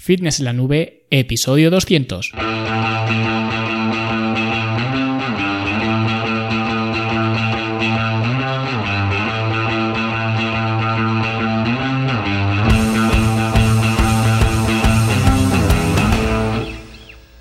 Fitness en la Nube, episodio 200.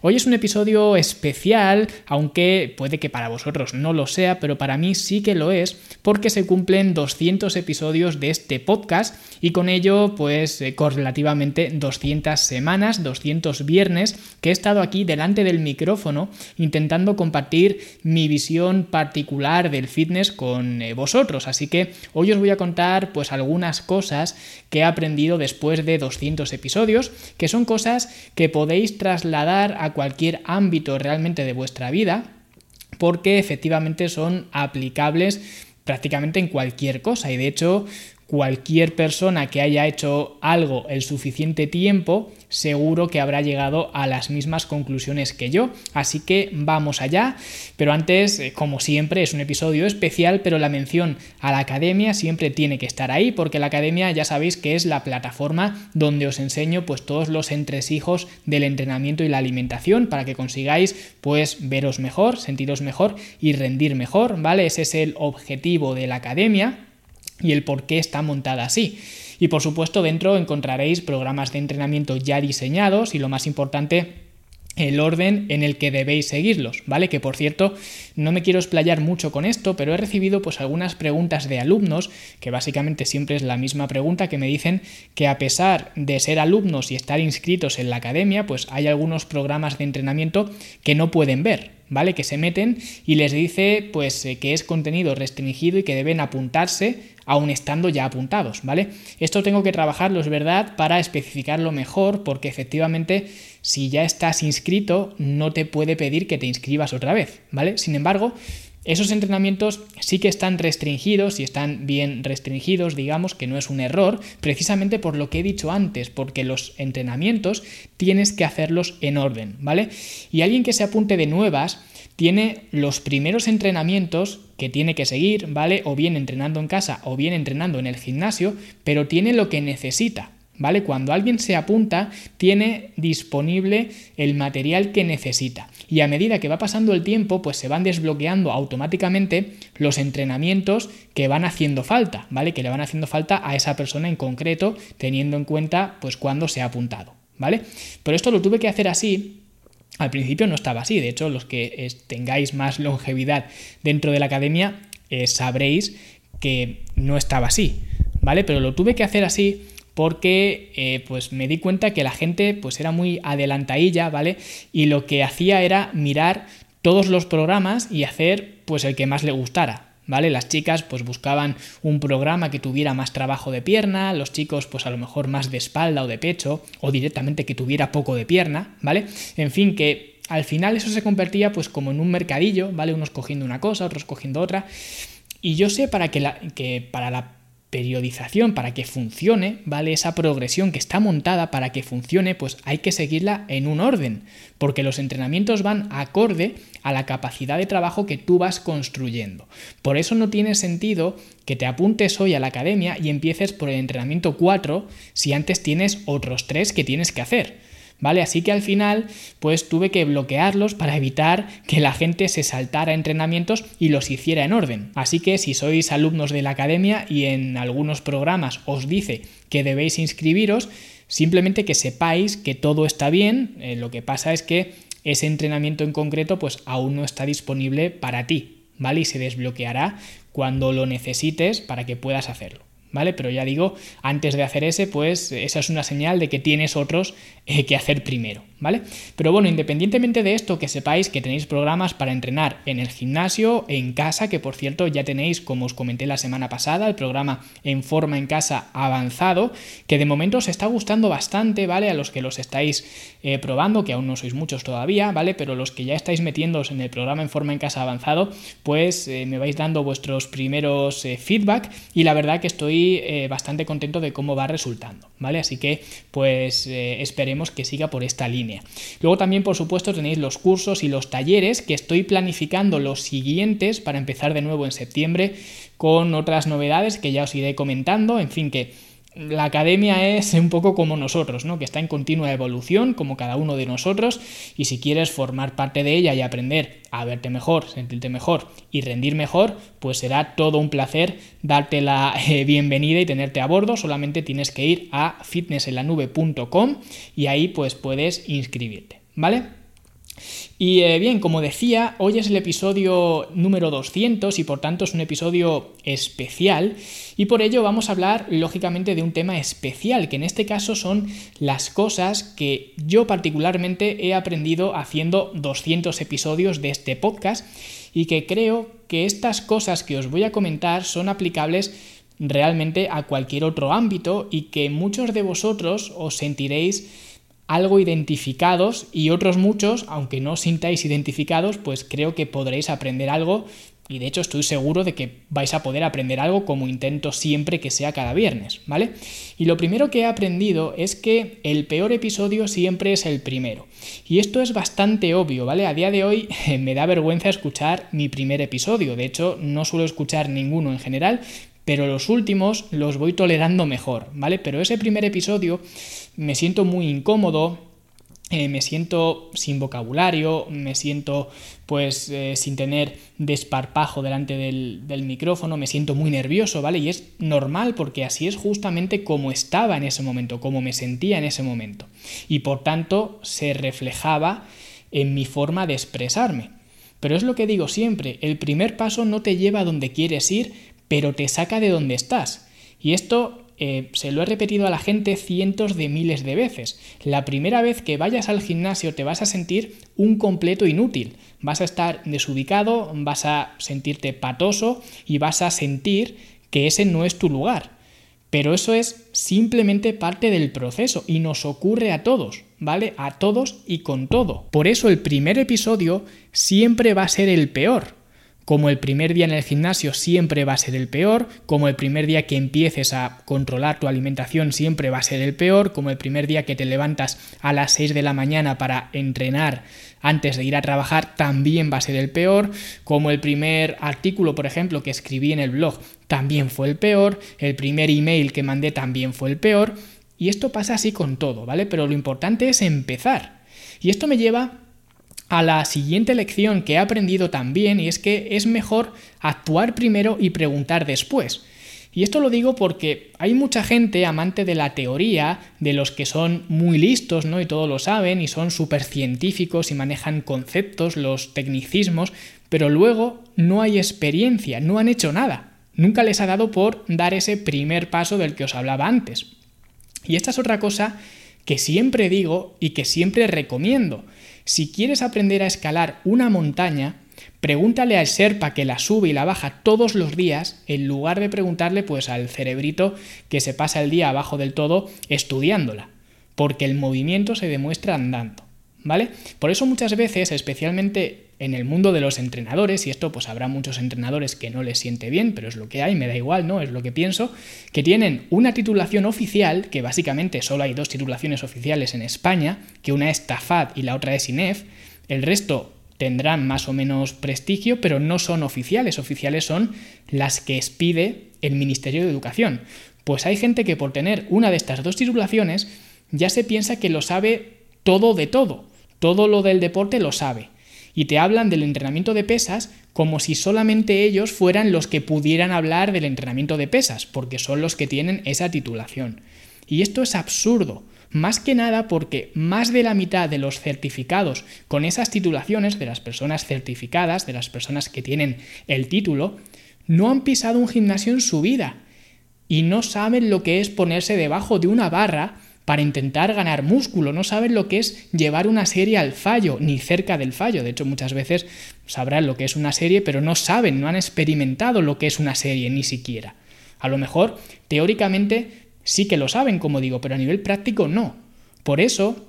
Hoy es un episodio especial, aunque puede que para vosotros no lo sea, pero para mí sí que lo es, porque se cumplen 200 episodios de este podcast y con ello, pues eh, correlativamente 200 semanas, 200 viernes que he estado aquí delante del micrófono intentando compartir mi visión particular del fitness con eh, vosotros. Así que hoy os voy a contar pues algunas cosas que he aprendido después de 200 episodios, que son cosas que podéis trasladar a cualquier ámbito realmente de vuestra vida, porque efectivamente son aplicables prácticamente en cualquier cosa. Y de hecho cualquier persona que haya hecho algo el suficiente tiempo seguro que habrá llegado a las mismas conclusiones que yo. Así que vamos allá. Pero antes, eh, como siempre, es un episodio especial, pero la mención a la academia siempre tiene que estar ahí, porque la academia ya sabéis que es la plataforma donde os enseño pues todos los entresijos del entrenamiento y la alimentación para que consigáis pues veros mejor, sentiros mejor y rendir mejor, ¿vale? Ese es el objetivo de la academia y el por qué está montada así. Y por supuesto dentro encontraréis programas de entrenamiento ya diseñados y lo más importante el orden en el que debéis seguirlos, ¿vale? Que por cierto, no me quiero explayar mucho con esto, pero he recibido pues algunas preguntas de alumnos, que básicamente siempre es la misma pregunta, que me dicen que a pesar de ser alumnos y estar inscritos en la academia, pues hay algunos programas de entrenamiento que no pueden ver, ¿vale? Que se meten y les dice pues eh, que es contenido restringido y que deben apuntarse aún estando ya apuntados, ¿vale? Esto tengo que trabajarlo, es verdad, para especificarlo mejor, porque efectivamente si ya estás inscrito no te puede pedir que te inscribas otra vez, ¿vale? Sin embargo, esos entrenamientos sí que están restringidos y están bien restringidos, digamos que no es un error, precisamente por lo que he dicho antes, porque los entrenamientos tienes que hacerlos en orden, ¿vale? Y alguien que se apunte de nuevas tiene los primeros entrenamientos que tiene que seguir, ¿vale? O bien entrenando en casa o bien entrenando en el gimnasio, pero tiene lo que necesita, ¿vale? Cuando alguien se apunta, tiene disponible el material que necesita. Y a medida que va pasando el tiempo, pues se van desbloqueando automáticamente los entrenamientos que van haciendo falta, ¿vale? Que le van haciendo falta a esa persona en concreto, teniendo en cuenta, pues, cuándo se ha apuntado, ¿vale? Pero esto lo tuve que hacer así al principio no estaba así, de hecho los que tengáis más longevidad dentro de la academia eh, sabréis que no estaba así, ¿vale? Pero lo tuve que hacer así porque eh, pues me di cuenta que la gente pues era muy adelantadilla, ¿vale? Y lo que hacía era mirar todos los programas y hacer pues el que más le gustara, ¿vale? Las chicas pues buscaban un programa que tuviera más trabajo de pierna, los chicos pues a lo mejor más de espalda o de pecho o directamente que tuviera poco de pierna, ¿vale? En fin, que al final eso se convertía pues como en un mercadillo, ¿vale? Unos cogiendo una cosa, otros cogiendo otra. Y yo sé para que, la, que para la periodización para que funcione, ¿vale? Esa progresión que está montada para que funcione, pues hay que seguirla en un orden, porque los entrenamientos van acorde a la capacidad de trabajo que tú vas construyendo. Por eso no tiene sentido que te apuntes hoy a la academia y empieces por el entrenamiento 4 si antes tienes otros 3 que tienes que hacer. ¿Vale? Así que al final, pues tuve que bloquearlos para evitar que la gente se saltara entrenamientos y los hiciera en orden. Así que si sois alumnos de la academia y en algunos programas os dice que debéis inscribiros, simplemente que sepáis que todo está bien, eh, lo que pasa es que ese entrenamiento en concreto pues aún no está disponible para ti, ¿vale? Y se desbloqueará cuando lo necesites para que puedas hacerlo. ¿Vale? Pero ya digo, antes de hacer ese, pues esa es una señal de que tienes otros eh, que hacer primero, ¿vale? Pero bueno, independientemente de esto, que sepáis que tenéis programas para entrenar en el gimnasio, en casa, que por cierto ya tenéis, como os comenté la semana pasada, el programa en forma en casa avanzado, que de momento os está gustando bastante, ¿vale? A los que los estáis eh, probando, que aún no sois muchos todavía, ¿vale? Pero los que ya estáis metiéndoos en el programa en forma en casa avanzado, pues eh, me vais dando vuestros primeros feedback y la verdad que estoy eh, bastante contento de cómo va resultando, ¿vale? Así que pues eh, esperemos que siga por esta línea. Luego también, por supuesto, tenéis los cursos y los talleres que estoy planificando los siguientes para empezar de nuevo en septiembre con otras novedades que ya os iré comentando, en fin que la academia es un poco como nosotros, ¿no? que está en continua evolución, como cada uno de nosotros, y si quieres formar parte de ella y aprender a verte mejor, sentirte mejor y rendir mejor, pues será todo un placer darte la eh, bienvenida y tenerte a bordo. Solamente tienes que ir a fitnessenlanube.com y ahí pues puedes inscribirte, ¿vale? Y eh, bien, como decía, hoy es el episodio número 200 y por tanto es un episodio especial. Y por ello vamos a hablar lógicamente de un tema especial, que en este caso son las cosas que yo particularmente he aprendido haciendo 200 episodios de este podcast y que creo que estas cosas que os voy a comentar son aplicables realmente a cualquier otro ámbito y que muchos de vosotros os sentiréis algo identificados y otros muchos, aunque no sintáis identificados, pues creo que podréis aprender algo y de hecho estoy seguro de que vais a poder aprender algo como intento siempre que sea cada viernes, ¿vale? Y lo primero que he aprendido es que el peor episodio siempre es el primero. Y esto es bastante obvio, ¿vale? A día de hoy me da vergüenza escuchar mi primer episodio, de hecho no suelo escuchar ninguno en general, pero los últimos los voy tolerando mejor, ¿vale? Pero ese primer episodio me siento muy incómodo, eh, me siento sin vocabulario, me siento pues eh, sin tener desparpajo delante del, del, micrófono, me siento muy nervioso, ¿vale? Y es normal porque así es justamente como estaba en ese momento, como me sentía en ese momento. Y por tanto se reflejaba en mi forma de expresarme. Pero es lo que digo siempre, el primer paso no te lleva a donde quieres ir, pero te saca de donde estás. Y esto eh, se lo he repetido a la gente cientos de miles de veces. La primera vez que vayas al gimnasio te vas a sentir un completo inútil. Vas a estar desubicado, vas a sentirte patoso y vas a sentir que ese no es tu lugar. Pero eso es simplemente parte del proceso y nos ocurre a todos, ¿vale? A todos y con todo. Por eso el primer episodio siempre va a ser el peor, como el primer día en el gimnasio siempre va a ser el peor, como el primer día que empieces a controlar tu alimentación siempre va a ser el peor, como el primer día que te levantas a las 6 de la mañana para entrenar antes de ir a trabajar también va a ser el peor, como el primer artículo, por ejemplo, que escribí en el blog también fue el peor, el primer email que mandé también fue el peor, y esto pasa así con todo, ¿vale? Pero lo importante es empezar. Y esto me lleva a la siguiente lección que he aprendido también y es que es mejor actuar primero y preguntar después. Y esto lo digo porque hay mucha gente amante de la teoría, de los que son muy listos, ¿no? Y todo lo saben y son súper científicos y manejan conceptos, los tecnicismos, pero luego no hay experiencia, no han hecho nada. Nunca les ha dado por dar ese primer paso del que os hablaba antes. Y esta es otra cosa que siempre digo y que siempre recomiendo. Si quieres aprender a escalar una montaña, pregúntale al Serpa que la sube y la baja todos los días, en lugar de preguntarle pues al cerebrito que se pasa el día abajo del todo estudiándola, porque el movimiento se demuestra andando, ¿vale? Por eso muchas veces, especialmente en el mundo de los entrenadores, y esto pues habrá muchos entrenadores que no les siente bien, pero es lo que hay, me da igual, ¿no? Es lo que pienso, que tienen una titulación oficial, que básicamente solo hay dos titulaciones oficiales en España, que una es TAFAD y la otra es INEF, el resto tendrán más o menos prestigio, pero no son oficiales, oficiales son las que expide el Ministerio de Educación. Pues hay gente que por tener una de estas dos titulaciones ya se piensa que lo sabe todo de todo, todo lo del deporte lo sabe y te hablan del entrenamiento de pesas como si solamente ellos fueran los que pudieran hablar del entrenamiento de pesas, porque son los que tienen esa titulación. Y esto es absurdo, más que nada porque más de la mitad de los certificados con esas titulaciones, de las personas certificadas, de las personas que tienen el título, no han pisado un gimnasio en su vida y no saben lo que es ponerse debajo de una barra para intentar ganar músculo, no saben lo que es llevar una serie al fallo, ni cerca del fallo. De hecho, muchas veces sabrán lo que es una serie, pero no saben, no han experimentado lo que es una serie, ni siquiera. A lo mejor, teóricamente, sí que lo saben, como digo, pero a nivel práctico no. Por eso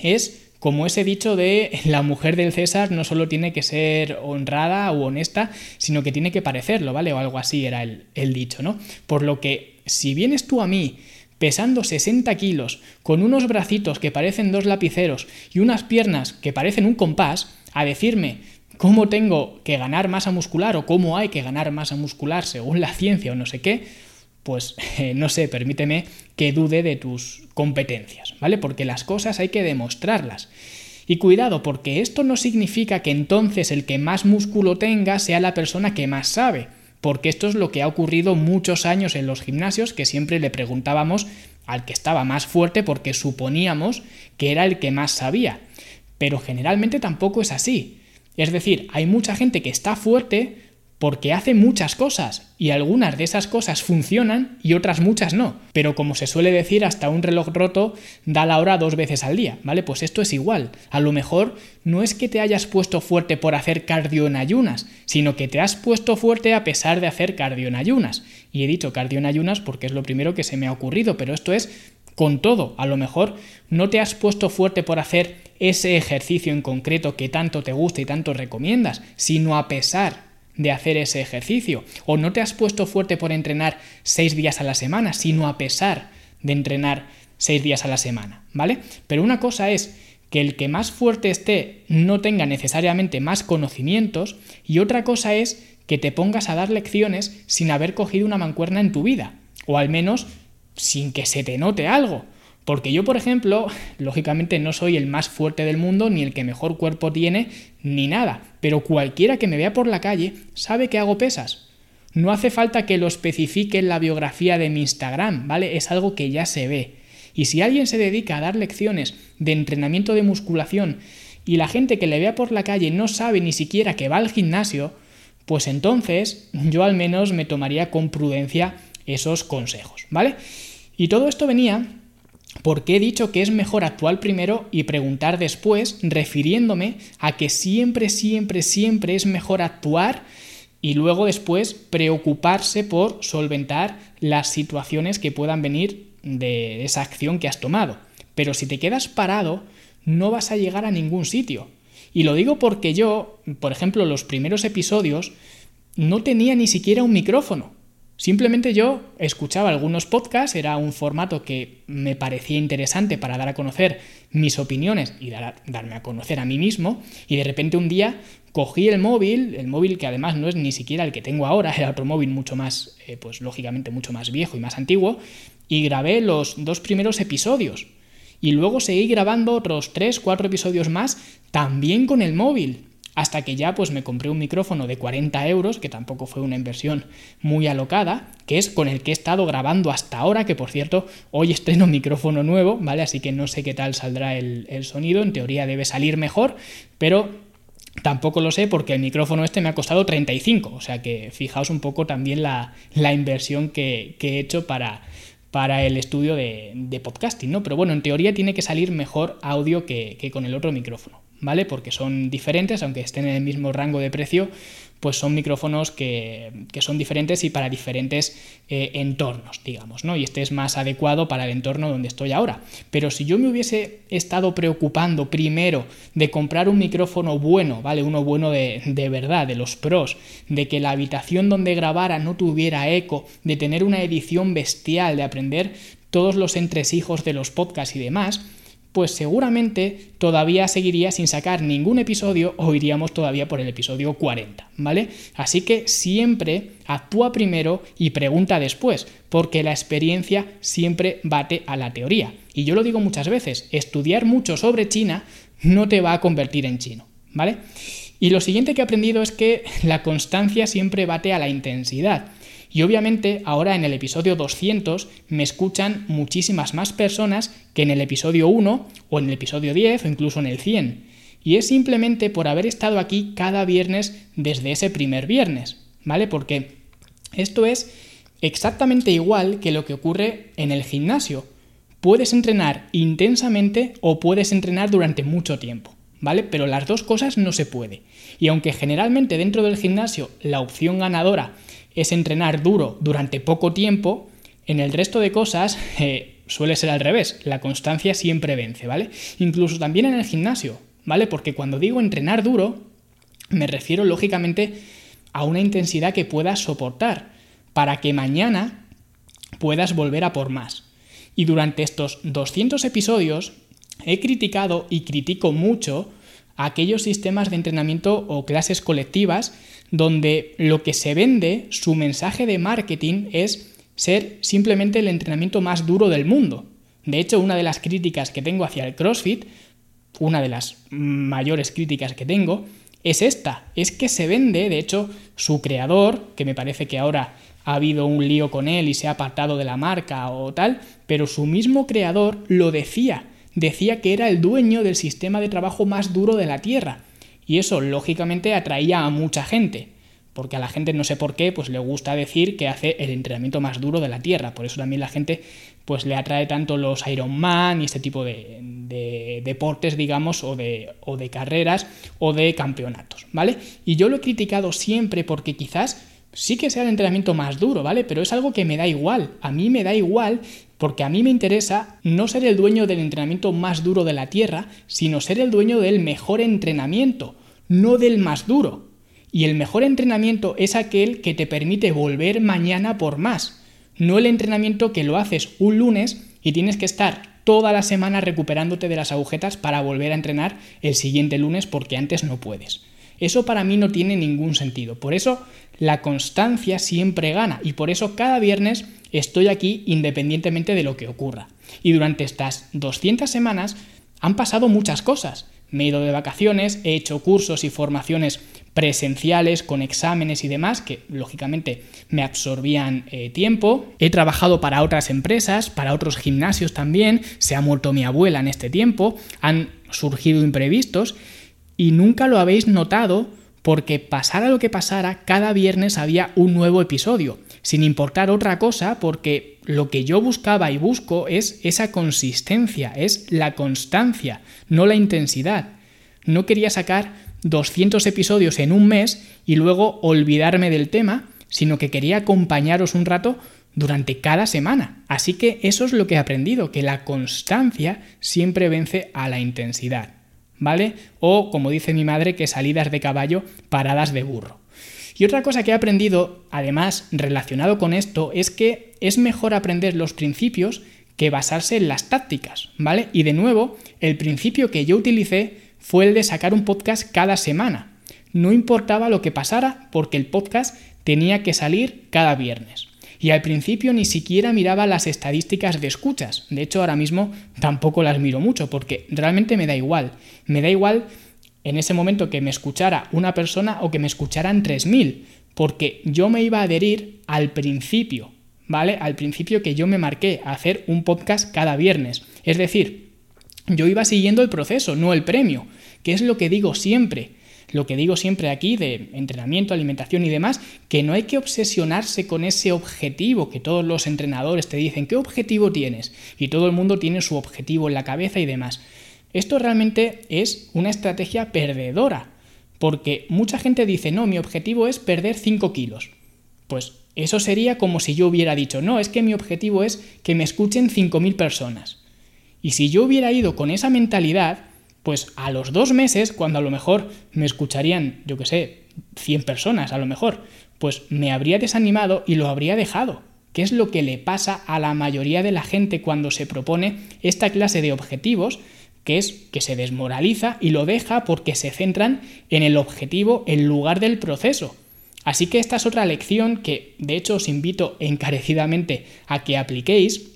es como ese dicho de la mujer del César no solo tiene que ser honrada o honesta, sino que tiene que parecerlo, ¿vale? O algo así era el, el dicho, ¿no? Por lo que si vienes tú a mí pesando 60 kilos, con unos bracitos que parecen dos lapiceros y unas piernas que parecen un compás, a decirme cómo tengo que ganar masa muscular o cómo hay que ganar masa muscular según la ciencia o no sé qué, pues eh, no sé, permíteme que dude de tus competencias, ¿vale? Porque las cosas hay que demostrarlas. Y cuidado, porque esto no significa que entonces el que más músculo tenga sea la persona que más sabe, porque esto es lo que ha ocurrido muchos años en los gimnasios, que siempre le preguntábamos al que estaba más fuerte porque suponíamos que era el que más sabía. Pero generalmente tampoco es así. Es decir, hay mucha gente que está fuerte porque hace muchas cosas y algunas de esas cosas funcionan y otras muchas no. Pero como se suele decir, hasta un reloj roto da la hora dos veces al día, ¿vale? Pues esto es igual. A lo mejor no es que te hayas puesto fuerte por hacer cardio en ayunas, sino que te has puesto fuerte a pesar de hacer cardio en ayunas. Y he dicho cardio en ayunas porque es lo primero que se me ha ocurrido, pero esto es con todo. A lo mejor no te has puesto fuerte por hacer ese ejercicio en concreto que tanto te gusta y tanto recomiendas, sino a pesar de hacer ese ejercicio. O no te has puesto fuerte por entrenar seis días a la semana, sino a pesar de entrenar seis días a la semana, ¿vale? Pero una cosa es que el que más fuerte esté no tenga necesariamente más conocimientos y otra cosa es que te pongas a dar lecciones sin haber cogido una mancuerna en tu vida, o al menos sin que se te note algo. Porque yo, por ejemplo, lógicamente no soy el más fuerte del mundo, ni el que mejor cuerpo tiene, ni nada. Pero cualquiera que me vea por la calle sabe que hago pesas. No hace falta que lo especifique en la biografía de mi Instagram, ¿vale? Es algo que ya se ve. Y si alguien se dedica a dar lecciones de entrenamiento de musculación y la gente que le vea por la calle no sabe ni siquiera que va al gimnasio, pues entonces yo al menos me tomaría con prudencia esos consejos, ¿vale? Y todo esto venía porque he dicho que es mejor actuar primero y preguntar después, refiriéndome a que siempre, siempre, siempre es mejor actuar y luego después preocuparse por solventar las situaciones que puedan venir de esa acción que has tomado. Pero si te quedas parado, no vas a llegar a ningún sitio. Y lo digo porque yo, por ejemplo, los primeros episodios no tenía ni siquiera un micrófono. Simplemente yo escuchaba algunos podcasts, era un formato que me parecía interesante para dar a conocer mis opiniones y darme a conocer a mí mismo, y de repente un día cogí el móvil, el móvil que además no es ni siquiera el que tengo ahora, era otro móvil mucho más, eh, pues lógicamente mucho más viejo y más antiguo, y grabé los dos primeros episodios. Y luego seguí grabando otros tres, cuatro episodios más, también con el móvil hasta que ya pues me compré un micrófono de 40 euros, que tampoco fue una inversión muy alocada, que es con el que he estado grabando hasta ahora, que por cierto, hoy estreno micrófono nuevo, ¿vale? Así que no sé qué tal saldrá el, sonido, en teoría debe salir mejor, pero Tampoco lo sé porque el micrófono este me ha costado 35, o sea que fijaos un poco también la, inversión que, he hecho para, para el estudio de, podcasting, ¿no? Pero bueno, en teoría tiene que salir mejor audio que con el otro micrófono. ¿Vale? Porque son diferentes, aunque estén en el mismo rango de precio, pues son micrófonos que, son diferentes y para diferentes eh, entornos, digamos, ¿no? Y este es más adecuado para el entorno donde estoy ahora. Pero si yo me hubiese estado preocupando primero de comprar un micrófono bueno, ¿vale? Uno bueno de, de verdad, de los pros, de que la habitación donde grabara no tuviera eco, de tener una edición bestial, de aprender todos los entresijos de los podcasts y demás, pues seguramente todavía seguiría sin sacar ningún episodio o iríamos todavía por el episodio 40, ¿vale? Así que siempre actúa primero y pregunta después, porque la experiencia siempre bate a la teoría. Y yo lo digo muchas veces, estudiar mucho sobre China no te va a convertir en chino, ¿vale? Y lo siguiente que he aprendido es que la constancia siempre bate a la intensidad. Y obviamente ahora en el episodio 200 me escuchan muchísimas más personas que en el episodio 1 o en el episodio 10 o incluso en el 100. Y es simplemente por haber estado aquí cada viernes desde ese primer viernes, ¿vale? Porque esto es exactamente igual que lo que ocurre en el gimnasio. Puedes entrenar intensamente o puedes entrenar durante mucho tiempo, ¿vale? Pero las dos cosas no se puede. Y aunque generalmente dentro del gimnasio la opción ganadora es entrenar duro durante poco tiempo, en el resto de cosas eh, suele ser al revés, la constancia siempre vence, ¿vale? Incluso también en el gimnasio, ¿vale? Porque cuando digo entrenar duro, me refiero lógicamente a una intensidad que puedas soportar, para que mañana puedas volver a por más. Y durante estos 200 episodios he criticado y critico mucho aquellos sistemas de entrenamiento o clases colectivas donde lo que se vende, su mensaje de marketing es ser simplemente el entrenamiento más duro del mundo. De hecho, una de las críticas que tengo hacia el CrossFit, una de las mayores críticas que tengo, es esta, es que se vende, de hecho, su creador, que me parece que ahora ha habido un lío con él y se ha apartado de la marca o tal, pero su mismo creador lo decía, decía que era el dueño del sistema de trabajo más duro de la Tierra. Y eso, lógicamente, atraía a mucha gente. Porque a la gente, no sé por qué, pues le gusta decir que hace el entrenamiento más duro de la Tierra. Por eso también la gente pues le atrae tanto los Ironman y este tipo de, de deportes, digamos, o de, o de carreras o de campeonatos, ¿vale? Y yo lo he criticado siempre porque quizás sí que sea el entrenamiento más duro, ¿vale? Pero es algo que me da igual. A mí me da igual porque a mí me interesa no ser el dueño del entrenamiento más duro de la Tierra, sino ser el dueño del mejor entrenamiento, no del más duro. Y el mejor entrenamiento es aquel que te permite volver mañana por más, no el entrenamiento que lo haces un lunes y tienes que estar toda la semana recuperándote de las agujetas para volver a entrenar el siguiente lunes porque antes no puedes. Eso para mí no tiene ningún sentido. Por eso la constancia siempre gana y por eso cada viernes estoy aquí independientemente de lo que ocurra. Y durante estas 200 semanas han pasado muchas cosas. Me he ido de vacaciones, he hecho cursos y formaciones presenciales con exámenes y demás que lógicamente me absorbían eh, tiempo. He trabajado para otras empresas, para otros gimnasios también. Se ha muerto mi abuela en este tiempo. Han surgido imprevistos y nunca lo habéis notado porque pasara lo que pasara, cada viernes había un nuevo episodio, sin importar otra cosa, porque lo que yo buscaba y busco es esa consistencia, es la constancia, no la intensidad. No quería sacar 200 episodios en un mes y luego olvidarme del tema, sino que quería acompañaros un rato durante cada semana. Así que eso es lo que he aprendido, que la constancia siempre vence a la intensidad. ¿Vale? O, como dice mi madre, que salidas de caballo, paradas de burro. Y otra cosa que he aprendido, además, relacionado con esto, es que es mejor aprender los principios que basarse en las tácticas, ¿vale? Y de nuevo, el principio que yo utilicé fue el de sacar un podcast cada semana. No importaba lo que pasara porque el podcast tenía que salir cada viernes. Y al principio ni siquiera miraba las estadísticas de escuchas. De hecho, ahora mismo tampoco las miro mucho porque realmente me da igual. Me da igual en ese momento que me escuchara una persona o que me escucharan 3.000, porque yo me iba a adherir al principio, ¿vale? Al principio que yo me marqué a hacer un podcast cada viernes. Es decir, yo iba siguiendo el proceso, no el premio, que es lo que digo siempre lo que digo siempre aquí de entrenamiento, alimentación y demás, que no hay que obsesionarse con ese objetivo que todos los entrenadores te dicen, ¿qué objetivo tienes? Y todo el mundo tiene su objetivo en la cabeza y demás. Esto realmente es una estrategia perdedora, porque mucha gente dice, no, mi objetivo es perder 5 kilos. Pues eso sería como si yo hubiera dicho, no, es que mi objetivo es que me escuchen 5.000 personas. Y si yo hubiera ido con esa mentalidad, pues a los dos meses, cuando a lo mejor me escucharían, yo que sé, 100 personas a lo mejor, pues me habría desanimado y lo habría dejado. ¿Qué es lo que le pasa a la mayoría de la gente cuando se propone esta clase de objetivos? Que es que se desmoraliza y lo deja porque se centran en el objetivo en lugar del proceso. Así que esta es otra lección que de hecho os invito encarecidamente a que apliquéis,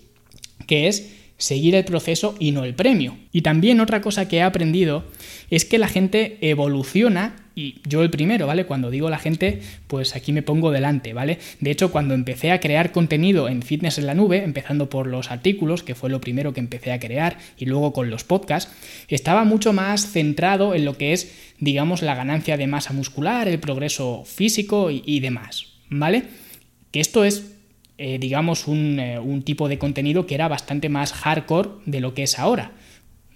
que es seguir el proceso y no el premio. Y también otra cosa que he aprendido es que la gente evoluciona y yo el primero, ¿vale? Cuando digo la gente, pues aquí me pongo delante, ¿vale? De hecho, cuando empecé a crear contenido en Fitness en la Nube, empezando por los artículos, que fue lo primero que empecé a crear, y luego con los podcasts, estaba mucho más centrado en lo que es, digamos, la ganancia de masa muscular, el progreso físico y, y demás, ¿vale? Que esto es eh, digamos, eh, un, tipo de contenido que era bastante más hardcore de lo que es ahora.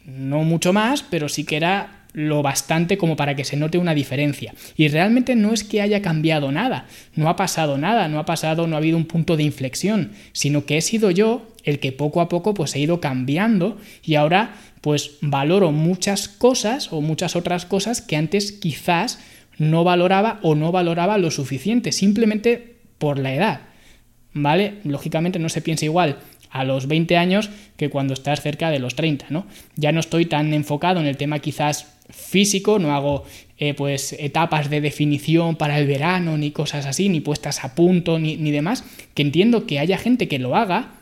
No mucho más, pero sí que era lo bastante como para que se note una diferencia. Y realmente no es que haya cambiado nada, no ha pasado nada, no ha pasado, no ha habido un punto de inflexión, sino que he sido yo el que poco a poco pues he ido cambiando y ahora pues valoro muchas cosas o muchas otras cosas que antes quizás no valoraba o no valoraba lo suficiente, simplemente por la edad. ¿Vale? Lógicamente no se piensa igual a los 20 años que cuando estás cerca de los 30, ¿no? Ya no estoy tan enfocado en el tema quizás físico, no hago eh, pues etapas de definición para el verano ni cosas así, ni puestas a punto ni, ni demás, que entiendo que haya gente que lo haga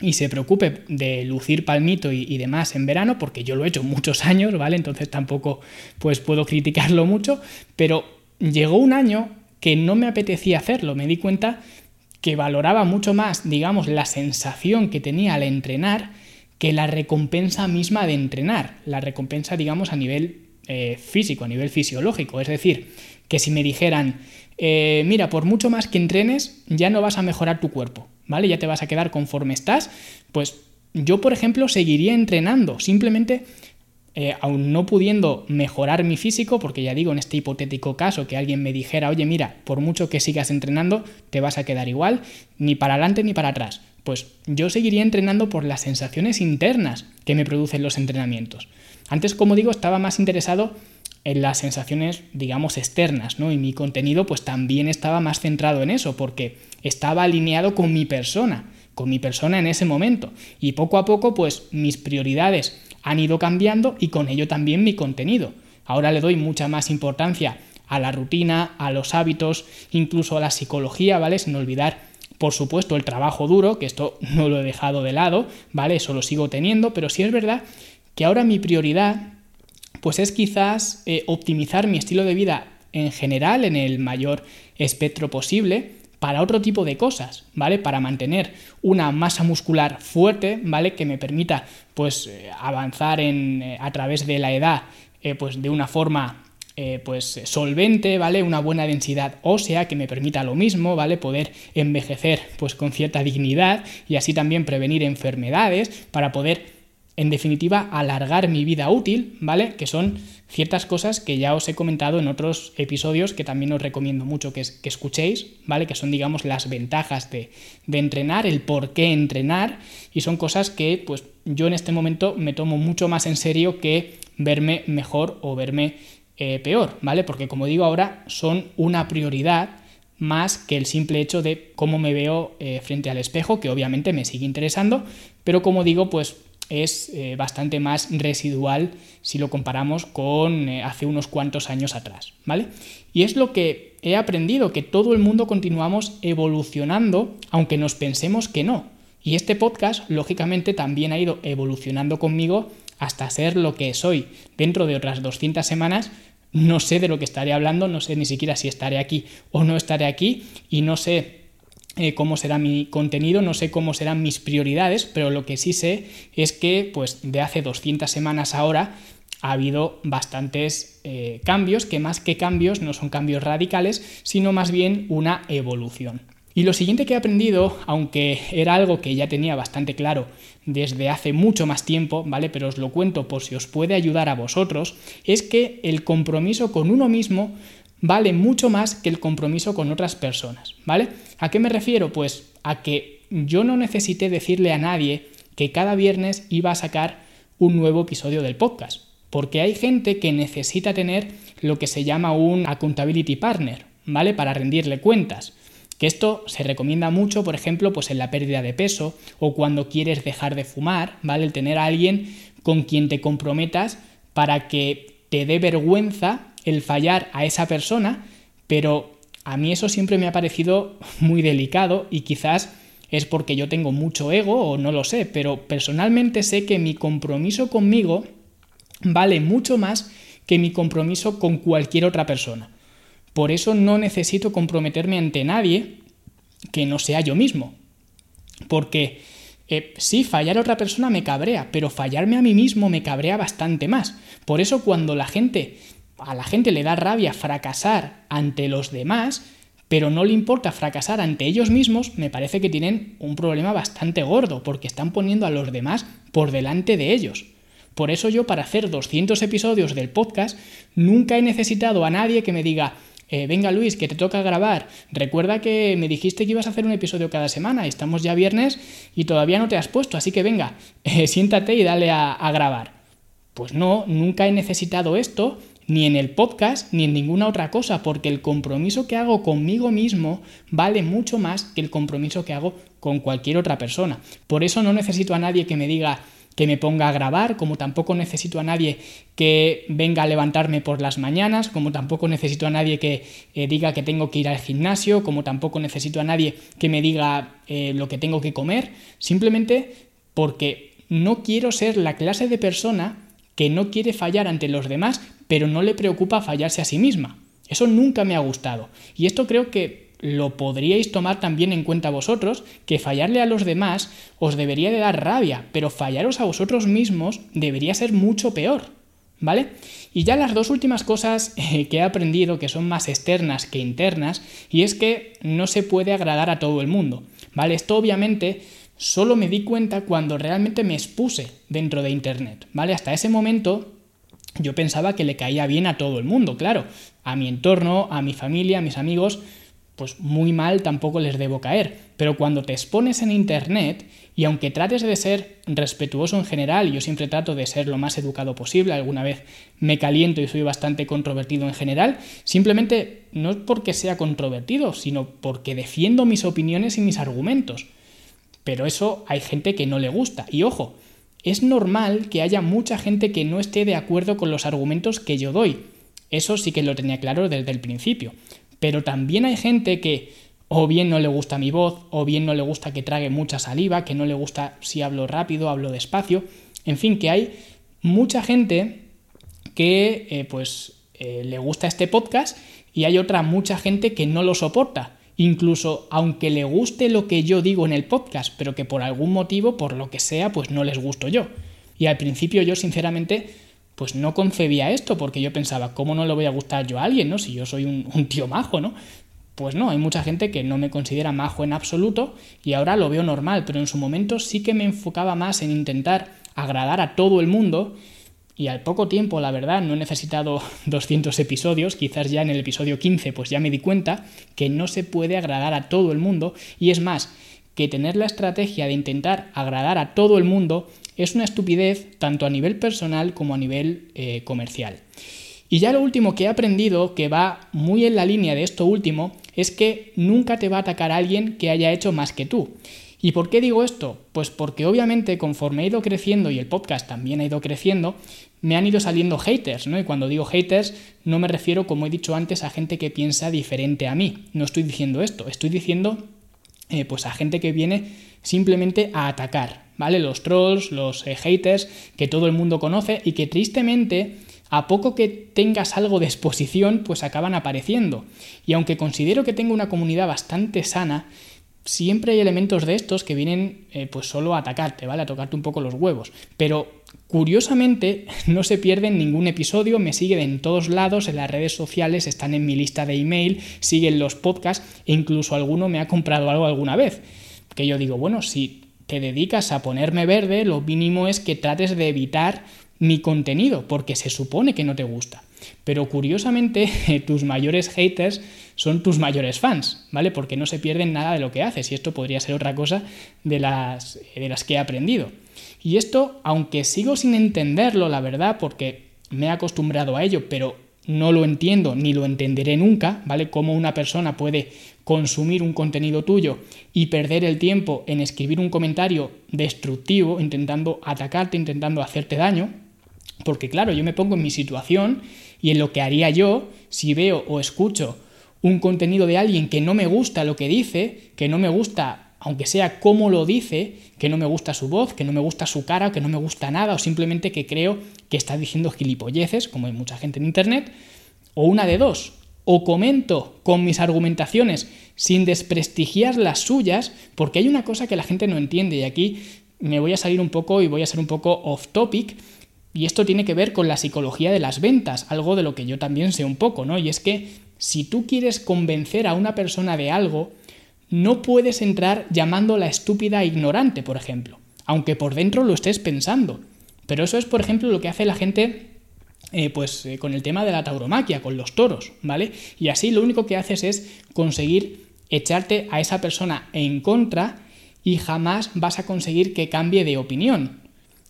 y se preocupe de lucir palmito y, y, demás en verano, porque yo lo he hecho muchos años, ¿vale? Entonces tampoco pues puedo criticarlo mucho, pero llegó un año que no me apetecía hacerlo, me di cuenta que valoraba mucho más, digamos, la sensación que tenía al entrenar que la recompensa misma de entrenar, la recompensa, digamos, a nivel eh, físico, a nivel fisiológico. Es decir, que si me dijeran, eh, mira, por mucho más que entrenes, ya no vas a mejorar tu cuerpo, ¿vale? Ya te vas a quedar conforme estás, pues yo, por ejemplo, seguiría entrenando, simplemente eh, aún no pudiendo mejorar mi físico, porque ya digo, en este hipotético caso, que alguien me dijera, oye, mira, por mucho que sigas entrenando, te vas a quedar igual, ni para adelante ni para atrás. Pues yo seguiría entrenando por las sensaciones internas que me producen los entrenamientos. Antes, como digo, estaba más interesado en las sensaciones, digamos, externas, ¿no? Y mi contenido, pues también estaba más centrado en eso, porque estaba alineado con mi persona, con mi persona en ese momento. Y poco a poco, pues mis prioridades han ido cambiando y con ello también mi contenido. Ahora le doy mucha más importancia a la rutina, a los hábitos, incluso a la psicología, ¿vale? Sin olvidar, por supuesto, el trabajo duro, que esto no lo he dejado de lado, ¿vale? Eso lo sigo teniendo, pero sí es verdad que ahora mi prioridad, pues es quizás eh, optimizar mi estilo de vida en general, en el mayor espectro posible, para otro tipo de cosas, ¿vale? Para mantener una masa muscular fuerte, ¿vale? Que me permita, pues, eh, avanzar en, eh, a través de la edad, eh, pues, de una forma pues solvente, ¿vale? Una buena densidad ósea que me permita lo mismo, ¿vale? Poder envejecer pues con cierta dignidad y así también prevenir enfermedades para poder en definitiva, alargar mi vida útil, ¿vale? Que son ciertas cosas que ya os he comentado en otros episodios que también os recomiendo mucho que, escuchéis, ¿vale? Que son, digamos, las ventajas de, de, entrenar, el por qué entrenar, y son cosas que, pues, yo en este momento me tomo mucho más en serio que verme mejor o verme eh, peor, ¿vale? Porque, como digo ahora, son una prioridad más que el simple hecho de cómo me veo eh, frente al espejo, que obviamente me sigue interesando, pero como digo, pues es eh, bastante más residual si lo comparamos con eh, hace unos cuantos años atrás, ¿vale? Y es lo que he aprendido, que todo el mundo continuamos evolucionando, aunque nos pensemos que no. Y este podcast, lógicamente, también ha ido evolucionando conmigo hasta ser lo que soy. Dentro de otras 200 semanas, no sé de lo que estaré hablando, no sé ni siquiera si estaré aquí o no estaré aquí, y no sé eh, cómo será mi contenido, no sé cómo serán mis prioridades, pero lo que sí sé es que pues de hace 200 semanas ahora ha habido bastantes eh, cambios, que más que cambios no son cambios radicales, sino más bien una evolución. Y lo siguiente que he aprendido, aunque era algo que ya tenía bastante claro desde hace mucho más tiempo, ¿vale? Pero os lo cuento por si os puede ayudar a vosotros, es que el compromiso con uno mismo vale mucho más que el compromiso con otras personas, ¿vale? ¿A qué me refiero? Pues a que yo no necesité decirle a nadie que cada viernes iba a sacar un nuevo episodio del podcast, porque hay gente que necesita tener lo que se llama un accountability partner, ¿vale? Para rendirle cuentas. Que esto se recomienda mucho, por ejemplo, pues en la pérdida de peso o cuando quieres dejar de fumar, ¿vale? El tener a alguien con quien te comprometas para que te dé vergüenza el fallar a esa persona, pero a mí eso siempre me ha parecido muy delicado y quizás es porque yo tengo mucho ego o no lo sé, pero personalmente sé que mi compromiso conmigo vale mucho más que mi compromiso con cualquier otra persona. Por eso no necesito comprometerme ante nadie que no sea yo mismo. Porque eh, sí, fallar a otra persona me cabrea, pero fallarme a mí mismo me cabrea bastante más. Por eso cuando la gente a la gente le da rabia fracasar ante los demás, pero no le importa fracasar ante ellos mismos, me parece que tienen un problema bastante gordo, porque están poniendo a los demás por delante de ellos. Por eso yo para hacer 200 episodios del podcast nunca he necesitado a nadie que me diga, eh, venga Luis, que te toca grabar, recuerda que me dijiste que ibas a hacer un episodio cada semana, estamos ya viernes y todavía no te has puesto, así que venga, eh, siéntate y dale a grabar. Pues no, nunca he necesitado esto, ni en el podcast ni en ninguna otra cosa, porque el compromiso que hago conmigo mismo vale mucho más que el compromiso que hago con cualquier otra persona. Por eso no necesito a nadie que me diga que me ponga a grabar, como tampoco necesito a nadie que venga a levantarme por las mañanas, como tampoco necesito a nadie que eh, diga que tengo que ir al gimnasio, como tampoco necesito a nadie que me diga eh, lo que tengo que comer, simplemente porque no quiero ser la clase de persona que no quiere fallar ante los demás, pero no le preocupa fallarse a sí misma. Eso nunca me ha gustado. Y esto creo que lo podríais tomar también en cuenta vosotros, que fallarle a los demás os debería de dar rabia, pero fallaros a vosotros mismos debería ser mucho peor. ¿Vale? Y ya las dos últimas cosas eh, que he aprendido, que son más externas que internas, y es que no se puede agradar a todo el mundo. ¿Vale? Esto obviamente solo me di cuenta cuando realmente me expuse dentro de Internet, ¿vale? Hasta ese momento yo pensaba que le caía bien a todo el mundo, claro, a mi entorno, a mi familia, a mis amigos, pues muy mal tampoco les debo caer. Pero cuando te expones en Internet, y aunque trates de ser respetuoso en general, yo siempre trato de ser lo más educado posible, alguna vez me caliento y soy bastante controvertido en general, simplemente no es porque sea controvertido, sino porque defiendo mis opiniones y mis argumentos. Pero eso hay gente que no le gusta. Y ojo, es normal que haya mucha gente que no esté de acuerdo con los argumentos que yo doy. Eso sí que lo tenía claro desde el principio. Pero también hay gente que o bien no le gusta mi voz, o bien no le gusta que trague mucha saliva, que no le gusta si hablo rápido, hablo despacio. En fin, que hay mucha gente que eh, pues eh, le gusta este podcast y hay otra mucha gente que no lo soporta incluso aunque le guste lo que yo digo en el podcast, pero que por algún motivo, por lo que sea, pues no les gusto yo. Y al principio yo sinceramente pues no concebía esto, porque yo pensaba, ¿cómo no le voy a gustar yo a alguien, no? Si yo soy un, un tío majo, ¿no? Pues no, hay mucha gente que no me considera majo en absoluto y ahora lo veo normal, pero en su momento sí que me enfocaba más en intentar agradar a todo el mundo y al poco tiempo, la verdad, no he necesitado 200 episodios, quizás ya en el episodio 15 pues ya me di cuenta que no se puede agradar a todo el mundo y es más, que tener la estrategia de intentar agradar a todo el mundo es una estupidez tanto a nivel personal como a nivel eh, comercial. Y ya lo último que he aprendido, que va muy en la línea de esto último, es que nunca te va a atacar alguien que haya hecho más que tú. ¿Y por qué digo esto? Pues porque obviamente conforme he ido creciendo y el podcast también ha ido creciendo, me han ido saliendo haters, ¿no? Y cuando digo haters, no me refiero, como he dicho antes, a gente que piensa diferente a mí. No estoy diciendo esto, estoy diciendo eh, pues a gente que viene simplemente a atacar, ¿vale? Los trolls, los eh, haters que todo el mundo conoce y que tristemente a poco que tengas algo de exposición, pues acaban apareciendo. Y aunque considero que tengo una comunidad bastante sana, siempre hay elementos de estos que vienen eh, pues solo a atacarte, ¿vale? A tocarte un poco los huevos. Pero curiosamente no se pierden ningún episodio, me siguen en todos lados, en las redes sociales, están en mi lista de email, siguen los podcasts e incluso alguno me ha comprado algo alguna vez. Que yo digo, bueno, si te dedicas a ponerme verde, lo mínimo es que trates de evitar mi contenido, porque se supone que no te gusta. Pero curiosamente, tus mayores haters son tus mayores fans, ¿vale? Porque no se pierden nada de lo que haces y esto podría ser otra cosa de las, de las que he aprendido. Y esto, aunque sigo sin entenderlo, la verdad, porque me he acostumbrado a ello, pero no lo entiendo ni lo entenderé nunca, ¿vale? Cómo una persona puede consumir un contenido tuyo y perder el tiempo en escribir un comentario destructivo, intentando atacarte, intentando hacerte daño, porque claro, yo me pongo en mi situación y en lo que haría yo si veo o escucho un contenido de alguien que no me gusta lo que dice, que no me gusta, aunque sea cómo lo dice, que no me gusta su voz, que no me gusta su cara, que no me gusta nada, o simplemente que creo que está diciendo gilipolleces, como hay mucha gente en Internet, o una de dos, o comento con mis argumentaciones sin desprestigiar las suyas, porque hay una cosa que la gente no entiende, y aquí me voy a salir un poco y voy a ser un poco off topic, y esto tiene que ver con la psicología de las ventas, algo de lo que yo también sé un poco, ¿no? Y es que si tú quieres convencer a una persona de algo, no puedes entrar llamándola estúpida e ignorante, por ejemplo, aunque por dentro lo estés pensando. Pero eso es, por ejemplo, lo que hace la gente eh, pues eh, con el tema de la tauromaquia, con los toros, ¿vale? Y así lo único que haces es conseguir echarte a esa persona en contra y jamás vas a conseguir que cambie de opinión.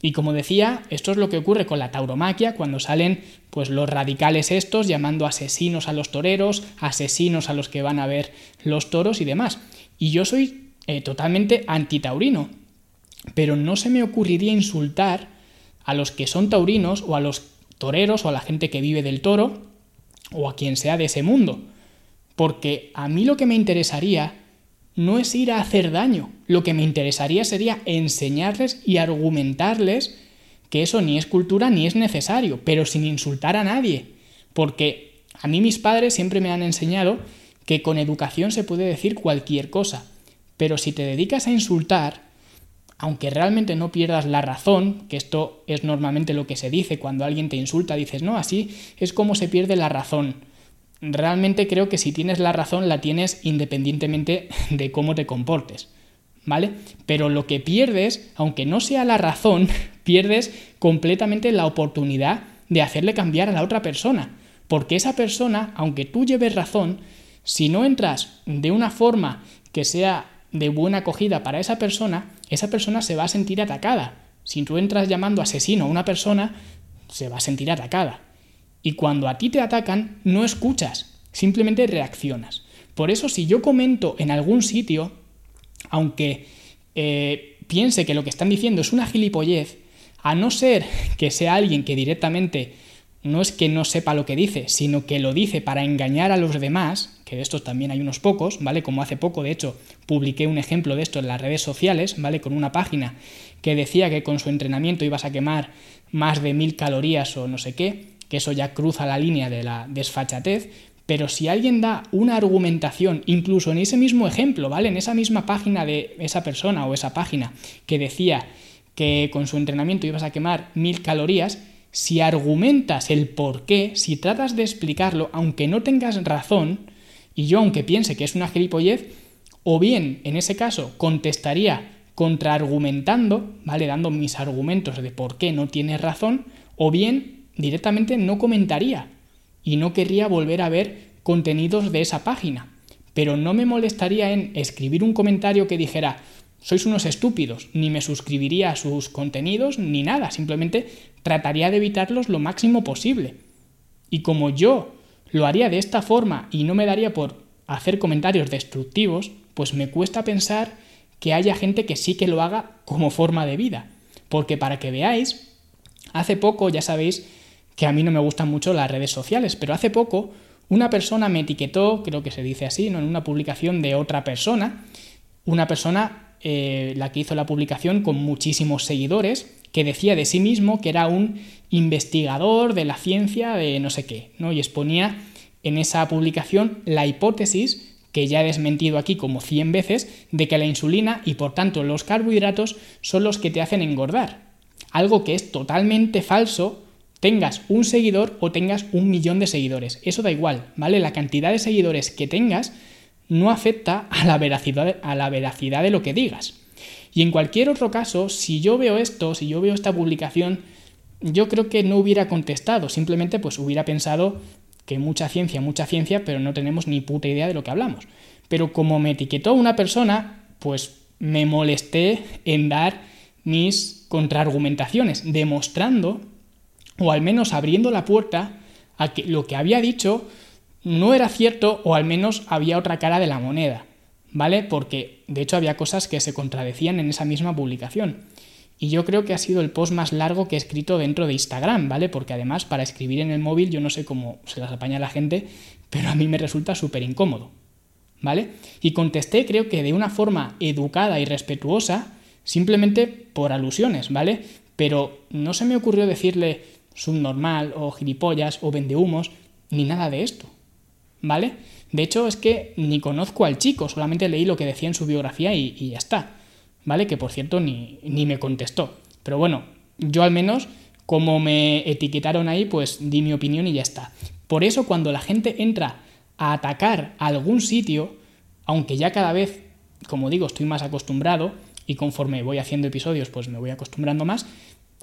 Y como decía, esto es lo que ocurre con la tauromaquia cuando salen pues los radicales estos llamando asesinos a los toreros, asesinos a los que van a ver los toros y demás. Y yo soy eh, totalmente antitaurino, pero no se me ocurriría insultar a los que son taurinos o a los toreros o a la gente que vive del toro o a quien sea de ese mundo. Porque a mí lo que me interesaría no es ir a hacer daño. Lo que me interesaría sería enseñarles y argumentarles que eso ni es cultura ni es necesario, pero sin insultar a nadie. Porque a mí mis padres siempre me han enseñado que con educación se puede decir cualquier cosa. Pero si te dedicas a insultar, aunque realmente no pierdas la razón, que esto es normalmente lo que se dice cuando alguien te insulta, dices, no, así es como se pierde la razón realmente creo que si tienes la razón la tienes independientemente de cómo te comportes. ¿Vale? Pero lo que pierdes, aunque no sea la razón, pierdes completamente la oportunidad de hacerle cambiar a la otra persona. Porque esa persona, aunque tú lleves razón, si no entras de una forma que sea de buena acogida para esa persona, esa persona se va a sentir atacada. Si tú entras llamando asesino a una persona, se va a sentir atacada. Y cuando a ti te atacan, no escuchas, simplemente reaccionas. Por eso si yo comento en algún sitio, aunque eh, piense que lo que están diciendo es una gilipollez, a no ser que sea alguien que directamente no es que no sepa lo que dice, sino que lo dice para engañar a los demás, que de estos también hay unos pocos, ¿vale? Como hace poco, de hecho, publiqué un ejemplo de esto en las redes sociales, ¿vale? Con una página que decía que con su entrenamiento ibas a quemar más de mil calorías o no sé qué, que eso ya cruza la línea de la desfachatez, pero si alguien da una argumentación, incluso en ese mismo ejemplo, ¿vale? En esa misma página de esa persona o esa página que decía que con su entrenamiento ibas a quemar mil calorías, si argumentas el por qué, si tratas de explicarlo, aunque no tengas razón, y yo aunque piense que es una gilipollez, o bien en ese caso contestaría contraargumentando, ¿vale? Dando mis argumentos de por qué no tienes razón, o bien directamente no comentaría y no querría volver a ver contenidos de esa página. Pero no me molestaría en escribir un comentario que dijera sois unos estúpidos, ni me suscribiría a sus contenidos ni nada, simplemente trataría de evitarlos lo máximo posible. Y como yo lo haría de esta forma y no me daría por hacer comentarios destructivos, pues me cuesta pensar que haya gente que sí que lo haga como forma de vida. Porque para que veáis, hace poco, ya sabéis, que a mí no me gustan mucho las redes sociales, pero hace poco una persona me etiquetó, creo que se dice así, ¿no? en una publicación de otra persona, una persona eh, la que hizo la publicación con muchísimos seguidores, que decía de sí mismo que era un investigador de la ciencia de no sé qué, ¿no? y exponía en esa publicación la hipótesis que ya he desmentido aquí como 100 veces, de que la insulina y por tanto los carbohidratos son los que te hacen engordar. Algo que es totalmente falso tengas un seguidor o tengas un millón de seguidores. Eso da igual, ¿vale? La cantidad de seguidores que tengas no afecta a la veracidad, a la veracidad de lo que digas. Y en cualquier otro caso, si yo veo esto, si yo veo esta publicación, yo creo que no hubiera contestado, simplemente pues hubiera pensado que mucha ciencia, mucha ciencia, pero no tenemos ni puta idea de lo que hablamos. Pero como me etiquetó una persona, pues me molesté en dar mis contraargumentaciones, demostrando o al menos abriendo la puerta a que lo que había dicho no era cierto o al menos había otra cara de la moneda, ¿vale? Porque de hecho había cosas que se contradecían en esa misma publicación. Y yo creo que ha sido el post más largo que he escrito dentro de Instagram, ¿vale? Porque además para escribir en el móvil yo no sé cómo se las apaña la gente, pero a mí me resulta súper incómodo, ¿vale? Y contesté creo que de una forma educada y respetuosa, simplemente por alusiones, ¿vale? Pero no se me ocurrió decirle, subnormal o gilipollas o vendehumos, ni nada de esto. ¿Vale? De hecho, es que ni conozco al chico, solamente leí lo que decía en su biografía y, ya está. ¿Vale? Que por cierto ni, ni me contestó. Pero bueno, yo al menos, como me etiquetaron ahí, pues di mi opinión y ya está. Por eso cuando la gente entra a atacar algún sitio, aunque ya cada vez, como digo, estoy más acostumbrado y conforme voy haciendo episodios, pues me voy acostumbrando más,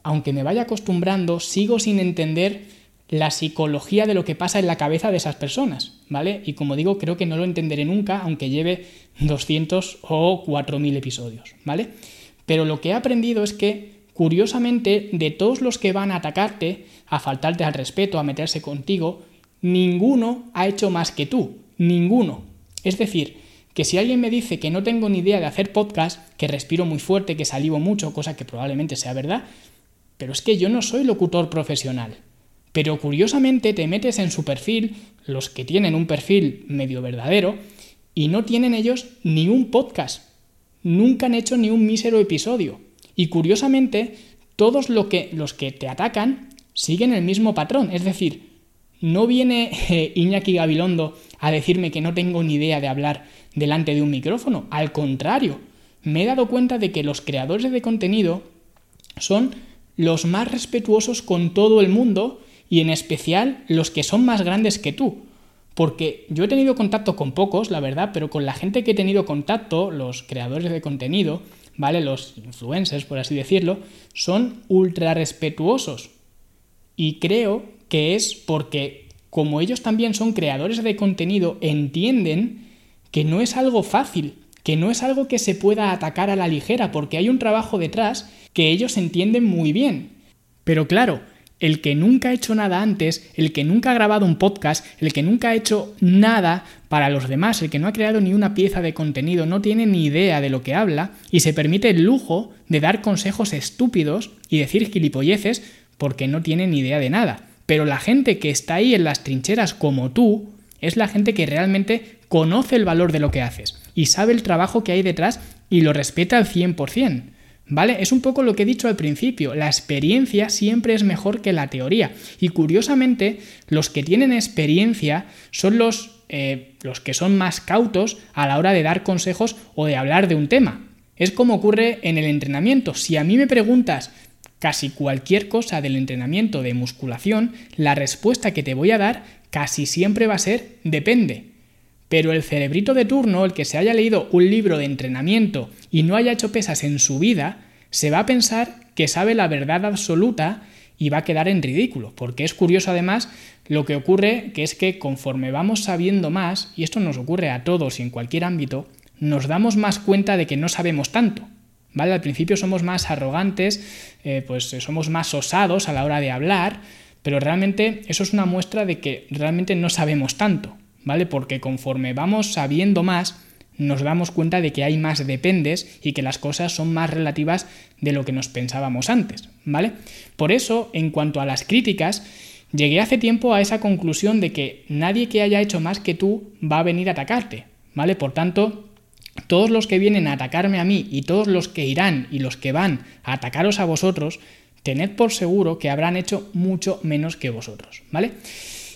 aunque me vaya acostumbrando, sigo sin entender la psicología de lo que pasa en la cabeza de esas personas, ¿vale? Y como digo, creo que no lo entenderé nunca, aunque lleve 200 o 4000 episodios, ¿vale? Pero lo que he aprendido es que curiosamente, de todos los que van a atacarte, a faltarte al respeto, a meterse contigo, ninguno ha hecho más que tú. Ninguno. Es decir, que si alguien me dice que no tengo ni idea de hacer podcast, que respiro muy fuerte, que salivo mucho, cosa que probablemente sea verdad, pero es que yo no soy locutor profesional. Pero curiosamente te metes en su perfil, los que tienen un perfil medio verdadero, y no tienen ellos ni un podcast. Nunca han hecho ni un mísero episodio. Y curiosamente, todos que, los que te atacan siguen el mismo patrón. Es decir, no viene eh, Iñaki Gabilondo a decirme que no tengo ni idea de hablar delante de un micrófono. Al contrario, me he dado cuenta de que los creadores de contenido son los más respetuosos con todo el mundo y en especial los que son más grandes que tú. Porque yo he tenido contacto con pocos, la verdad, pero con la gente que he tenido contacto, los creadores de contenido, ¿vale? Los influencers, por así decirlo, son ultra respetuosos. Y creo que es porque, como ellos también son creadores de contenido, entienden que no es algo fácil, que no es algo que se pueda atacar a la ligera, porque hay un trabajo detrás que ellos entienden muy bien. Pero claro, el que nunca ha hecho nada antes, el que nunca ha grabado un podcast, el que nunca ha hecho nada para los demás, el que no ha creado ni una pieza de contenido, no tiene ni idea de lo que habla y se permite el lujo de dar consejos estúpidos y decir gilipolleces porque no tiene ni idea de nada. Pero la gente que está ahí en las trincheras como tú es la gente que realmente conoce el valor de lo que haces y sabe el trabajo que hay detrás y lo respeta al 100%. ¿Vale? Es un poco lo que he dicho al principio, la experiencia siempre es mejor que la teoría. Y curiosamente, los que tienen experiencia son los, eh, los que son más cautos a la hora de dar consejos o de hablar de un tema. Es como ocurre en el entrenamiento. Si a mí me preguntas casi cualquier cosa del entrenamiento de musculación, la respuesta que te voy a dar casi siempre va a ser depende. Pero el cerebrito de turno, el que se haya leído un libro de entrenamiento y no haya hecho pesas en su vida, se va a pensar que sabe la verdad absoluta y va a quedar en ridículo, porque es curioso además lo que ocurre, que es que conforme vamos sabiendo más, y esto nos ocurre a todos y en cualquier ámbito, nos damos más cuenta de que no sabemos tanto. ¿Vale? Al principio somos más arrogantes, eh, pues somos más osados a la hora de hablar, pero realmente eso es una muestra de que realmente no sabemos tanto. ¿Vale? Porque conforme vamos sabiendo más, nos damos cuenta de que hay más dependes y que las cosas son más relativas de lo que nos pensábamos antes, ¿vale? Por eso, en cuanto a las críticas, llegué hace tiempo a esa conclusión de que nadie que haya hecho más que tú va a venir a atacarte, ¿vale? Por tanto, todos los que vienen a atacarme a mí y todos los que irán y los que van a atacaros a vosotros, tened por seguro que habrán hecho mucho menos que vosotros, ¿vale?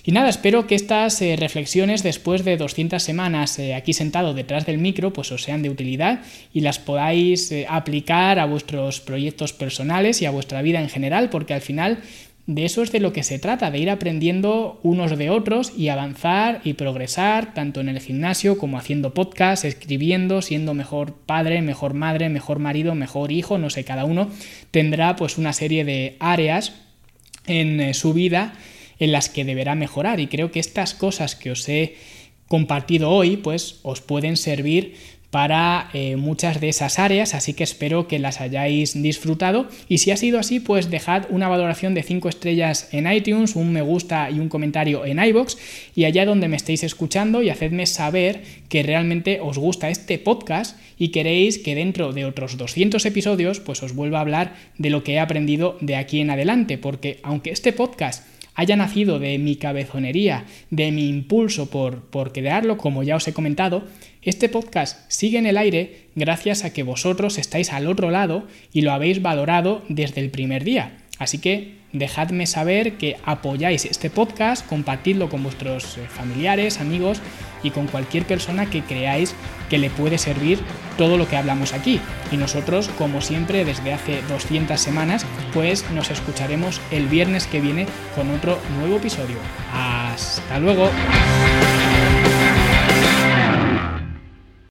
Y nada, espero que estas eh, reflexiones después de 200 semanas eh, aquí sentado detrás del micro pues os sean de utilidad y las podáis eh, aplicar a vuestros proyectos personales y a vuestra vida en general porque al final de eso es de lo que se trata, de ir aprendiendo unos de otros y avanzar y progresar tanto en el gimnasio como haciendo podcast, escribiendo, siendo mejor padre, mejor madre, mejor marido, mejor hijo, no sé, cada uno tendrá pues una serie de áreas en su vida en las que deberá mejorar. Y creo que estas cosas que os he compartido hoy pues os pueden servir para eh, muchas de esas áreas, así que espero que las hayáis disfrutado. Y si ha sido así, pues dejad una valoración de 5 estrellas en iTunes, un me gusta y un comentario en iBox y allá donde me estéis escuchando y hacedme saber que realmente os gusta este podcast y queréis que dentro de otros 200 episodios pues os vuelva a hablar de lo que he aprendido de aquí en adelante, porque aunque este podcast haya nacido de mi cabezonería, de mi impulso por, por crearlo, como ya os he comentado, este podcast sigue en el aire gracias a que vosotros estáis al otro lado y lo habéis valorado desde el primer día. Así que dejadme saber que apoyáis este podcast, compartidlo con vuestros eh, familiares, amigos y con cualquier persona que creáis que le puede servir todo lo que hablamos aquí. Y nosotros, como siempre, desde hace 200 semanas, pues nos escucharemos el viernes que viene con otro nuevo episodio. Hasta luego.